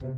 Hello，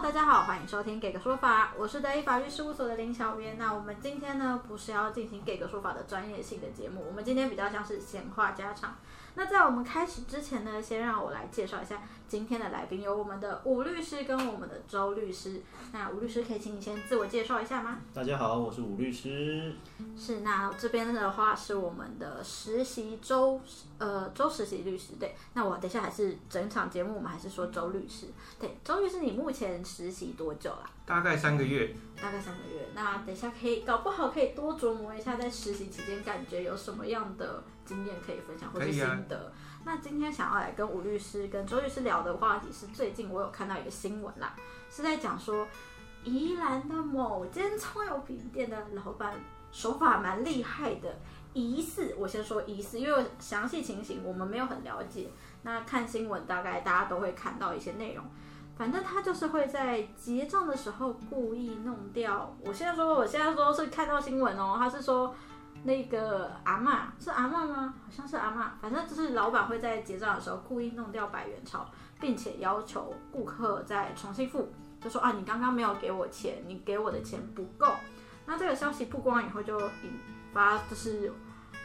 大家好，欢迎收听《给个说法》，我是德意法律事务所的林小编。那我们今天呢，不是要进行《给个说法》的专业性的节目，我们今天比较像是闲话家常。那在我们开始之前呢，先让我来介绍一下今天的来宾，有我们的吴律师跟我们的周律师。那吴律师可以请你先自我介绍一下吗？大家好，我是吴律师。是，那这边的话是我们的实习周，呃，周实习律师。对，那我等一下还是整场节目我们还是说周律师。对，周律师，你目前实习多久啦？大概三个月。大概三个月。那等一下可以，搞不好可以多琢磨一下，在实习期间感觉有什么样的经验可以分享，或是心得。那今天想要来跟吴律师、跟周律师聊的话题是，最近我有看到一个新闻啦，是在讲说宜兰的某间葱油饼店的老板手法蛮厉害的，疑似我先说疑似，因为详细情形我们没有很了解。那看新闻大概大家都会看到一些内容。反正他就是会在结账的时候故意弄掉。我现在说，我现在说是看到新闻哦，他是说那个阿妈是阿妈吗？好像是阿妈。反正就是老板会在结账的时候故意弄掉百元钞，并且要求顾客再重新付，就说啊，你刚刚没有给我钱，你给我的钱不够。那这个消息曝光以后，就引发就是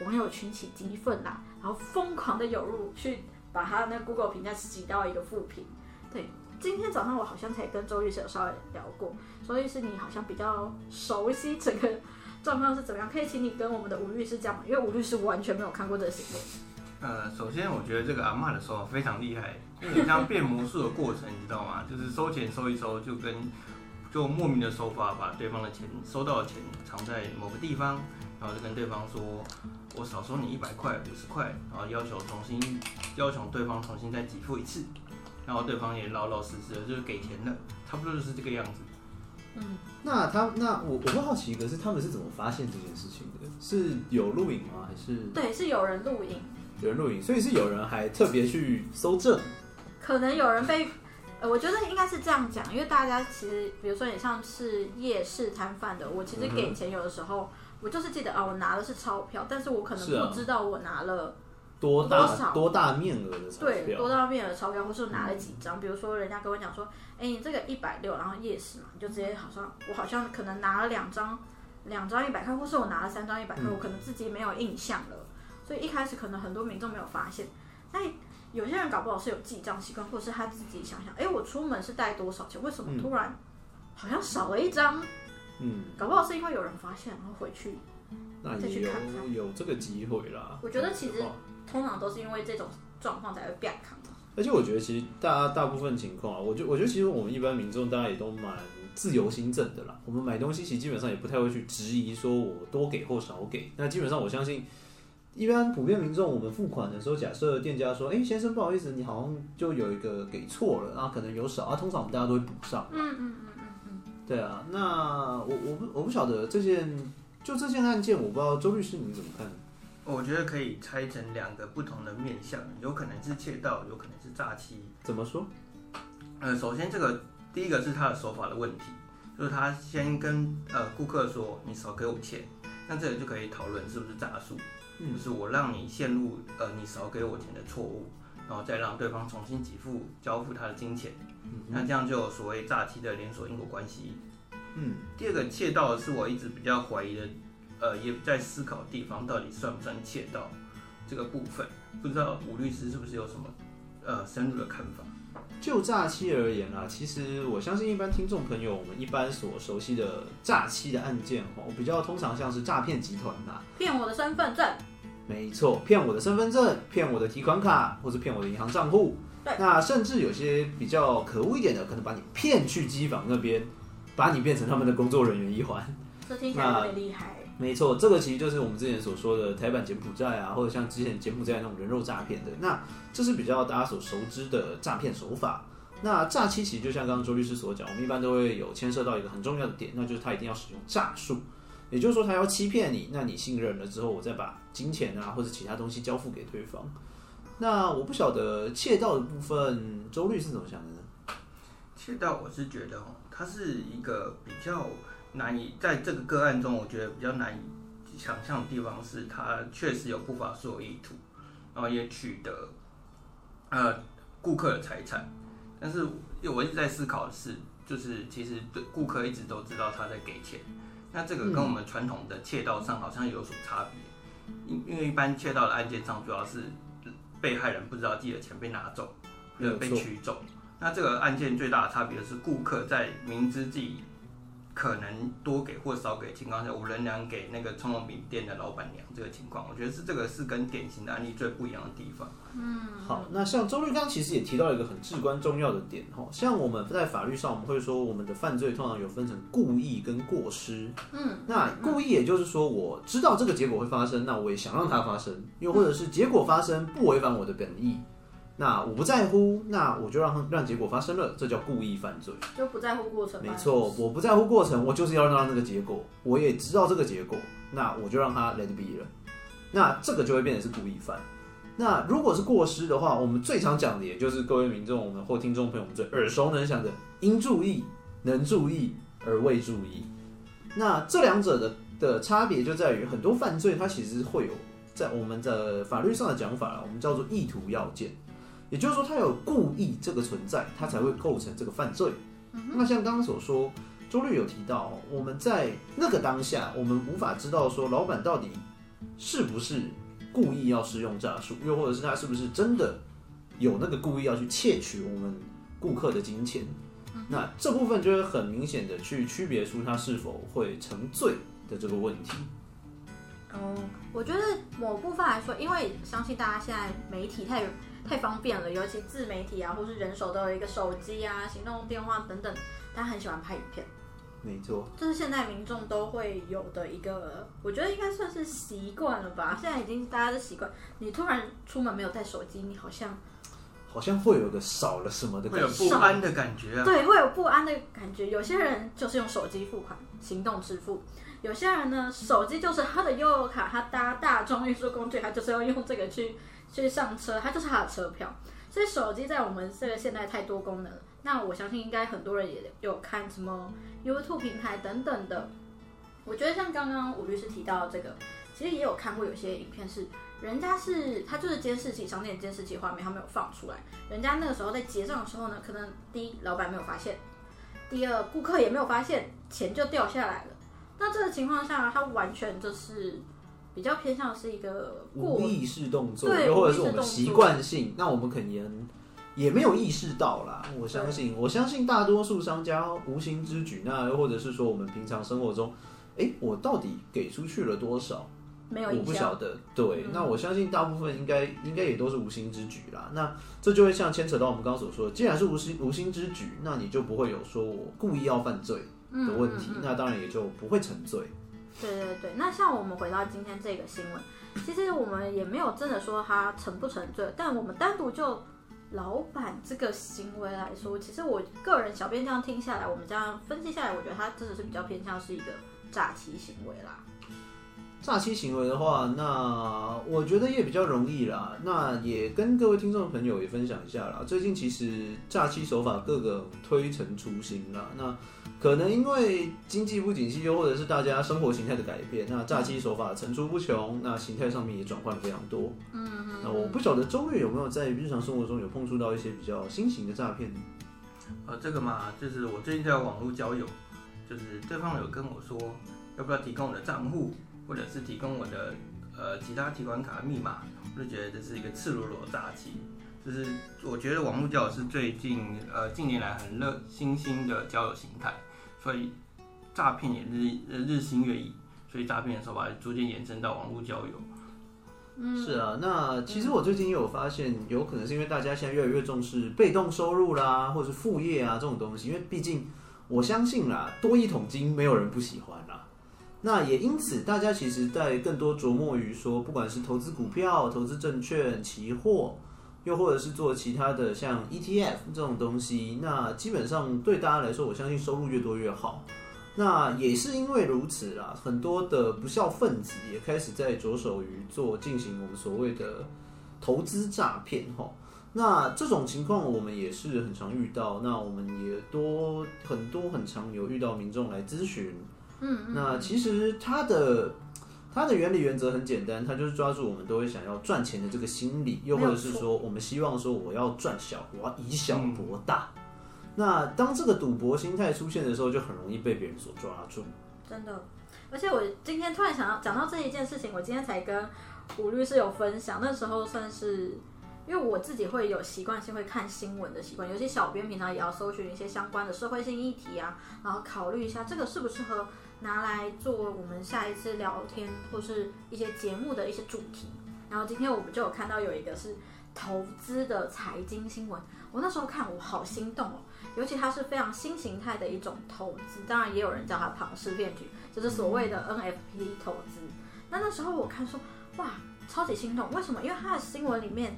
网友群起激愤啦，然后疯狂的涌入去把他那 Google 评价挤到一个负评，对。今天早上我好像才跟周律师有稍微聊过，周律师你好像比较熟悉整个状况是怎么样，可以请你跟我们的吴律师讲吗？因为吴律师完全没有看过这个行为。呃，首先我觉得这个阿妈的手法非常厉害，因为像变魔术的过程，你知道吗？就是收钱收一收，就跟就莫名的手法把对方的钱收到的钱藏在某个地方，然后就跟对方说，我少收你一百块、五十块，然后要求重新要求对方重新再给付一次。然后对方也老老实实的，就是给钱了，差不多就是这个样子。嗯，那他那我我会好奇一个是他们是怎么发现这件事情的？是有录影吗？还是对，是有人录影，有人录影，所以是有人还特别去搜证。可能有人被，呃，我觉得应该是这样讲，因为大家其实，比如说你像是夜市摊贩的，我其实给钱有的时候，我就是记得啊，我拿的是钞票，但是我可能不知道我拿了。多大多大面额的钞票？对，多大面额的钞票，或是拿了几张？比如说，人家跟我讲说，哎，你这个一百六，然后夜市嘛，你就直接好像我好像可能拿了两张，两张一百块，或是我拿了三张一百块，我可能自己没有印象了。所以一开始可能很多民众没有发现，那有些人搞不好是有记账习惯，或是他自己想想，哎，我出门是带多少钱？为什么突然好像少了一张？嗯，搞不好是因为有人发现，然后回去再去看看，有这个机会啦。我觉得其实。通常都是因为这种状况才会变康而且我觉得其实大家大部分情况啊，我觉我觉得其实我们一般民众大家也都蛮自由心证的啦。我们买东西其实基本上也不太会去质疑说我多给或少给。那基本上我相信，一般普遍民众我们付款的时候，假设店家说：“哎，先生不好意思，你好像就有一个给错了，然后可能有少啊。”通常我们大家都会补上。嗯嗯嗯嗯嗯。对啊，那我我不我不晓得这件就这件案件，我不知道周律师你怎么看？我觉得可以拆成两个不同的面向，有可能是窃盗，有可能是诈欺。怎么说？呃，首先这个第一个是他的手法的问题，就是他先跟呃顾客说你少给我钱，那这个就可以讨论是不是诈术，就是我让你陷入呃你少给我钱的错误，然后再让对方重新给付交付他的金钱，那这样就有所谓诈欺的连锁因果关系。嗯，第二个窃盗是我一直比较怀疑的。呃，也在思考地方到底算不算窃盗这个部分，不知道吴律师是不是有什么呃深入的看法？就诈欺而言啊，其实我相信一般听众朋友，我们一般所熟悉的诈欺的案件哦，比较通常像是诈骗集团呐，骗我的身份证，没错，骗我的身份证，骗我的提款卡，或是骗我的银行账户。对，那甚至有些比较可恶一点的，可能把你骗去机房那边，把你变成他们的工作人员一环。这听起来特别厉害。没错，这个其实就是我们之前所说的台版柬埔寨啊，或者像之前柬埔寨那种人肉诈骗的。那这是比较大家所熟知的诈骗手法。那诈欺其实就像刚刚周律师所讲，我们一般都会有牵涉到一个很重要的点，那就是他一定要使用诈术，也就是说他要欺骗你，那你信任了之后，我再把金钱啊或者其他东西交付给对方。那我不晓得窃盗的部分，周律师怎么想的呢？窃盗我是觉得哦，它是一个比较。难以在这个个案中，我觉得比较难以想象的地方是，他确实有不法所有意图，然后也取得呃顾客的财产。但是我一直在思考的是，就是其实对顾客一直都知道他在给钱，那这个跟我们传统的窃盗上好像有所差别。因因为一般窃盗的案件上，主要是被害人不知道自己的钱被拿走，或者被取走。那这个案件最大的差别是，顾客在明知自己可能多给或少给情况下，我仍然给那个葱油饼店的老板娘这个情况，我觉得是这个是跟典型的案例最不一样的地方。嗯，好，那像周律刚其实也提到一个很至关重要的点哈，像我们在法律上我们会说，我们的犯罪通常有分成故意跟过失。嗯，那故意也就是说，我知道这个结果会发生，那我也想让它发生，又或者是结果发生不违反我的本意。那我不在乎，那我就让让结果发生了，这叫故意犯罪。就不在乎过程。没错，我不在乎过程，我就是要让那个结果，我也知道这个结果，那我就让他 let be 了。那这个就会变成是故意犯。那如果是过失的话，我们最常讲的也就是各位民众我们或听众朋友们最耳熟能详的应注意、能注意而未注意。那这两者的的差别就在于，很多犯罪它其实会有在我们的法律上的讲法我们叫做意图要件。也就是说，他有故意这个存在，他才会构成这个犯罪。那像刚刚所说，周律有提到，我们在那个当下，我们无法知道说老板到底是不是故意要使用诈术，又或者是他是不是真的有那个故意要去窃取我们顾客的金钱。那这部分就会很明显的去区别出他是否会成罪的这个问题。哦，我觉得某部分来说，因为相信大家现在媒体太。太方便了，尤其自媒体啊，或是人手都有一个手机啊、行动电话等等，他很喜欢拍影片。没错，这是现在民众都会有的一个，我觉得应该算是习惯了吧。现在已经大家的习惯，你突然出门没有带手机，你好像好像会有个少了什么的，会有不安的感觉啊。对，会有不安的感觉。有些人就是用手机付款，行动支付；有些人呢，手机就是他的悠游卡，他搭大众运输工具，他就是要用这个去。去上车，它就是他的车票。所以手机在我们这个现代太多功能了。那我相信应该很多人也有看什么 YouTube 平台等等的。我觉得像刚刚吴律师提到这个，其实也有看过有些影片是，人家是他就是监视器商店监视器画面，他没有放出来。人家那个时候在结账的时候呢，可能第一老板没有发现，第二顾客也没有发现，钱就掉下来了。那这个情况下，他完全就是。比较偏向是一个无意识动作，又或者是我们习惯性，那我们可能也没有意识到啦。我相信，我相信大多数商家无心之举，那又或者是说我们平常生活中，哎，我到底给出去了多少？没有，我不晓得。对，那我相信大部分应该应该也都是无心之举啦。那这就会像牵扯到我们刚刚所说的，既然是无心无心之举，那你就不会有说我故意要犯罪的问题，那当然也就不会成罪。对对对，那像我们回到今天这个新闻，其实我们也没有真的说他成不成罪，但我们单独就老板这个行为来说，其实我个人小编这样听下来，我们这样分析下来，我觉得他真的是比较偏向是一个诈欺行为啦。诈欺行为的话，那我觉得也比较容易啦。那也跟各位听众朋友也分享一下啦。最近其实诈欺手法各个推陈出新啦。那可能因为经济不景气，又或者是大家生活形态的改变，那诈欺手法层出不穷，那形态上面也转换非常多。嗯嗯。那我不晓得周瑞有没有在日常生活中有碰触到一些比较新型的诈骗？呃，这个嘛，就是我最近在网络交友，就是对方有跟我说，要不要提供我的账户？或者是提供我的呃其他提款卡密码，我就觉得这是一个赤裸裸的诈欺。就是我觉得网络交友是最近呃近年来很热新兴的交友形态，所以诈骗也日日新月异，所以诈骗的手法逐渐延伸到网络交友。嗯，是啊，那其实我最近也有发现，有可能是因为大家现在越来越重视被动收入啦，或者是副业啊这种东西，因为毕竟我相信啦，多一桶金没有人不喜欢啦。那也因此，大家其实在更多琢磨于说，不管是投资股票、投资证券、期货，又或者是做其他的像 ETF 这种东西，那基本上对大家来说，我相信收入越多越好。那也是因为如此啦，很多的不孝分子也开始在着手于做进行我们所谓的投资诈骗哈。那这种情况我们也是很常遇到，那我们也多很多很常有遇到民众来咨询。嗯，那其实它的它的原理原则很简单，它就是抓住我们都会想要赚钱的这个心理，又或者是说我们希望说我要赚小，我要以小博大。那当这个赌博心态出现的时候，就很容易被别人所抓住。真的，而且我今天突然想到讲到这一件事情，我今天才跟吴律师有分享，那时候算是。因为我自己会有习惯性会看新闻的习惯，尤其小编平常也要搜寻一些相关的社会性议题啊，然后考虑一下这个适不适合拿来做我们下一次聊天或是一些节目的一些主题。然后今天我们就有看到有一个是投资的财经新闻，我那时候看我好心动哦，尤其它是非常新形态的一种投资，当然也有人叫它庞氏骗局，就是所谓的 NFP 投资。那那时候我看说哇，超级心动，为什么？因为它的新闻里面。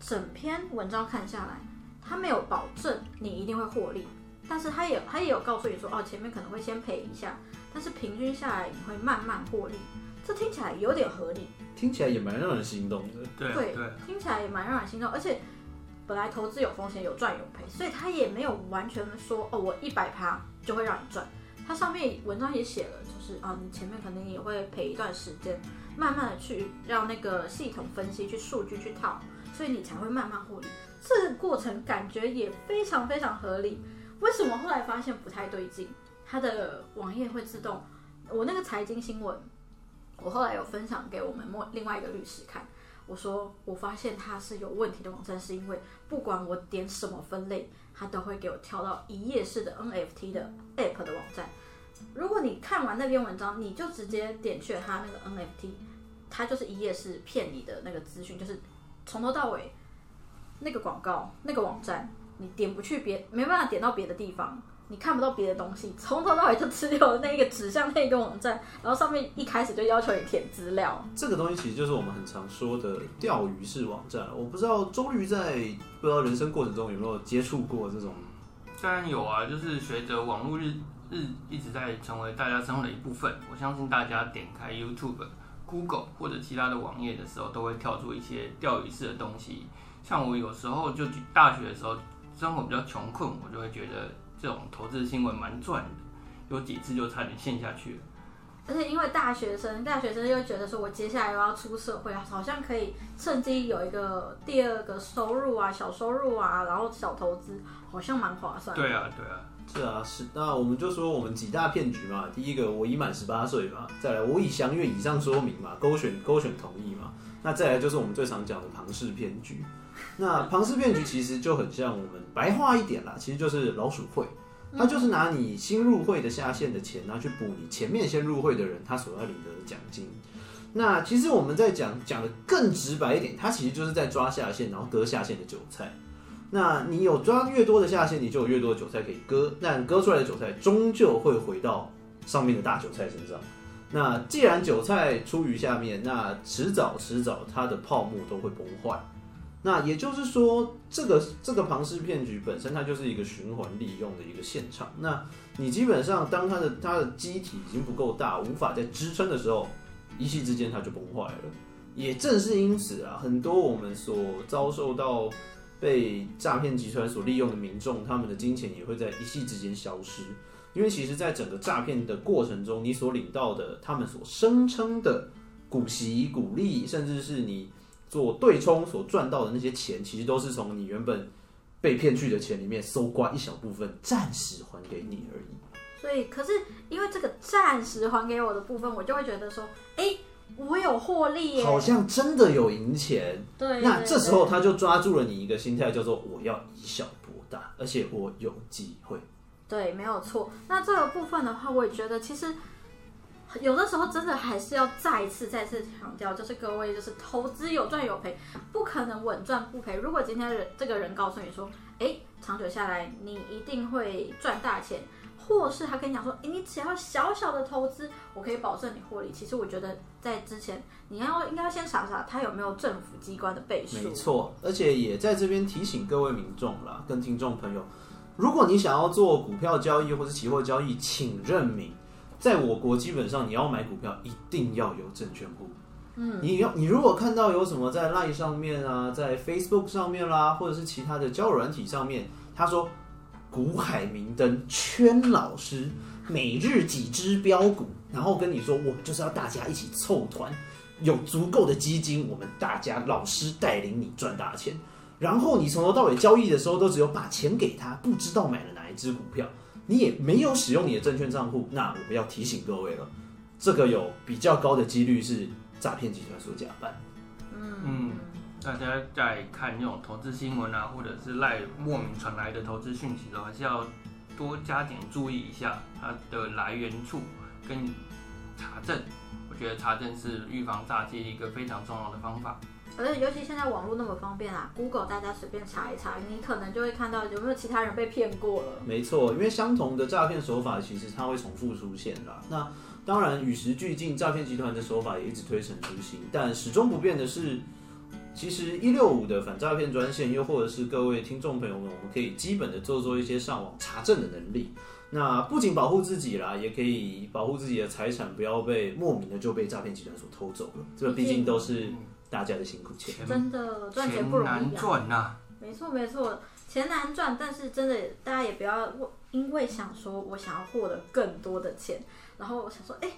整篇文章看下来，它没有保证你一定会获利，但是它也它也有告诉你说，哦，前面可能会先赔一下，但是平均下来你会慢慢获利，这听起来有点合理，听起来也蛮让人心动的，对对，听起来也蛮让人心动，而且本来投资有风险，有赚有赔，所以他也没有完全说，哦，我一百趴就会让你赚，他上面文章也写了，就是啊，你前面可能也会赔一段时间，慢慢的去让那个系统分析，去数据去套。所以你才会慢慢获利，这个过程感觉也非常非常合理。为什么后来发现不太对劲？它的网页会自动，我那个财经新闻，我后来有分享给我们另另外一个律师看。我说我发现它是有问题的网站，是因为不管我点什么分类，它都会给我跳到一页式的 NFT 的 App 的网站。如果你看完那篇文章，你就直接点去它那个 NFT，它就是一页式骗你的那个资讯，就是。从头到尾，那个广告、那个网站，你点不去别，没办法点到别的地方，你看不到别的东西。从头到尾就只有那个指向那个网站，然后上面一开始就要求你填资料。这个东西其实就是我们很常说的钓鱼式网站。我不知道周瑜在不知道人生过程中有没有接触过这种？当然有啊，就是随着网络日日一直在成为大家生活的一部分，我相信大家点开 YouTube。Google 或者其他的网页的时候，都会跳出一些钓鱼式的东西。像我有时候就大学的时候，生活比较穷困，我就会觉得这种投资新闻蛮赚的，有几次就差点陷下去了。而且因为大学生，大学生又觉得说我接下来又要出社会，好像可以趁机有一个第二个收入啊，小收入啊，然后小投资，好像蛮划算。对啊，对啊。是啊，是那我们就说我们几大骗局嘛。第一个，我已满十八岁嘛。再来，我已相约以上说明嘛，勾选勾选同意嘛。那再来就是我们最常讲的庞氏骗局。那庞氏骗局其实就很像我们白话一点啦，其实就是老鼠会。它就是拿你新入会的下线的钱，拿去补你前面先入会的人他所要领得的奖金。那其实我们在讲讲的更直白一点，它其实就是在抓下线，然后割下线的韭菜。那你有抓越多的下线，你就有越多的韭菜可以割。但割出来的韭菜终究会回到上面的大韭菜身上。那既然韭菜出于下面，那迟早迟早它的泡沫都会崩坏。那也就是说，这个这个庞氏骗局本身它就是一个循环利用的一个现场。那你基本上当它的它的机体已经不够大，无法再支撑的时候，一夕之间它就崩坏了。也正是因此啊，很多我们所遭受到。被诈骗集团所利用的民众，他们的金钱也会在一夕之间消失。因为其实，在整个诈骗的过程中，你所领到的，他们所声称的股息、股利，甚至是你做对冲所赚到的那些钱，其实都是从你原本被骗去的钱里面搜刮一小部分，暂时还给你而已。所以，可是因为这个暂时还给我的部分，我就会觉得说，哎。我有获利耶，好像真的有赢钱。对，那这时候他就抓住了你一个心态，叫做我要以小博大，而且我有机会。对，没有错。那这个部分的话，我也觉得其实有的时候真的还是要再一次、再次强调，就是各位就是投资有赚有赔，不可能稳赚不赔。如果今天人这个人告诉你说，哎，长久下来你一定会赚大钱。或是他跟你讲说，哎，你只要小小的投资，我可以保证你获利。其实我觉得在之前，你要应该要先查查他有没有政府机关的背书。没错，而且也在这边提醒各位民众啦，跟听众朋友，如果你想要做股票交易或是期货交易，请认明，在我国基本上你要买股票一定要有证券户。嗯，你要你如果看到有什么在 Line 上面啊，在 Facebook 上面啦，或者是其他的交友软体上面，他说。股海明灯圈老师，每日几只标股，然后跟你说，我们就是要大家一起凑团，有足够的基金，我们大家老师带领你赚大钱。然后你从头到尾交易的时候，都只有把钱给他，不知道买了哪一只股票，你也没有使用你的证券账户。那我们要提醒各位了，这个有比较高的几率是诈骗集团所假扮。嗯，大家在看那种投资新闻啊，或者是赖莫名传来的投资讯息的时候，还是要多加点注意一下它的来源处跟查证。我觉得查证是预防诈欺一个非常重要的方法。而且尤其现在网络那么方便啊，Google 大家随便查一查，你可能就会看到有没有其他人被骗过了。没错，因为相同的诈骗手法其实它会重复出现啦。那当然与时俱进，诈骗集团的手法也一直推陈出新，但始终不变的是，其实一六五的反诈骗专线，又或者是各位听众朋友们，我们可以基本的做做一些上网查证的能力。那不仅保护自己啦，也可以保护自己的财产，不要被莫名的就被诈骗集团所偷走了。这毕竟都是。大家的辛苦钱，真的赚钱不容易啊！没错没错，钱难赚，但是真的大家也不要因为想说我想要获得更多的钱，然后我想说，哎，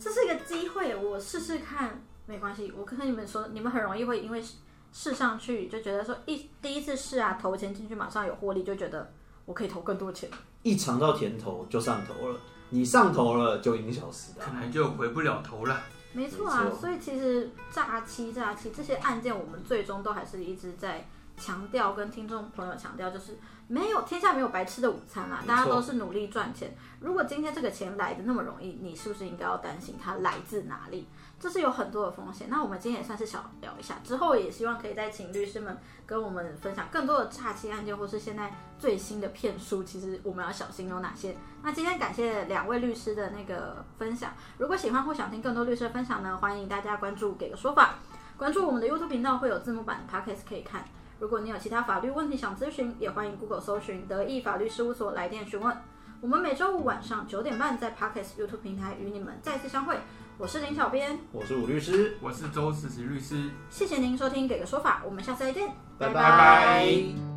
这是一个机会，我试试看，没关系。我跟你们说，你们很容易会因为试上去就觉得说，一第一次试啊，投钱进去马上有获利，就觉得我可以投更多钱，一尝到甜头就上头了。你上头了就影响时代，可能就回不了头了。没错啊，所以其实诈欺、诈欺这些案件，我们最终都还是一直在强调，跟听众朋友强调，就是没有天下没有白吃的午餐啦，大家都是努力赚钱。如果今天这个钱来的那么容易，你是不是应该要担心它来自哪里？这是有很多的风险。那我们今天也算是小聊一下，之后也希望可以再请律师们跟我们分享更多的诈欺案件，或是现在最新的骗术，其实我们要小心有哪些。那今天感谢两位律师的那个分享。如果喜欢或想听更多律师的分享呢，欢迎大家关注给个说法，关注我们的 YouTube 频道会有字幕版的 Podcast 可以看。如果你有其他法律问题想咨询，也欢迎 Google 搜寻德意法律事务所来电询问。我们每周五晚上九点半在 parkas YouTube 平台与你们再次相会。我是林小编，我是武律师，我是周思慈律师。谢谢您收听《给个说法》，我们下次再见，拜拜。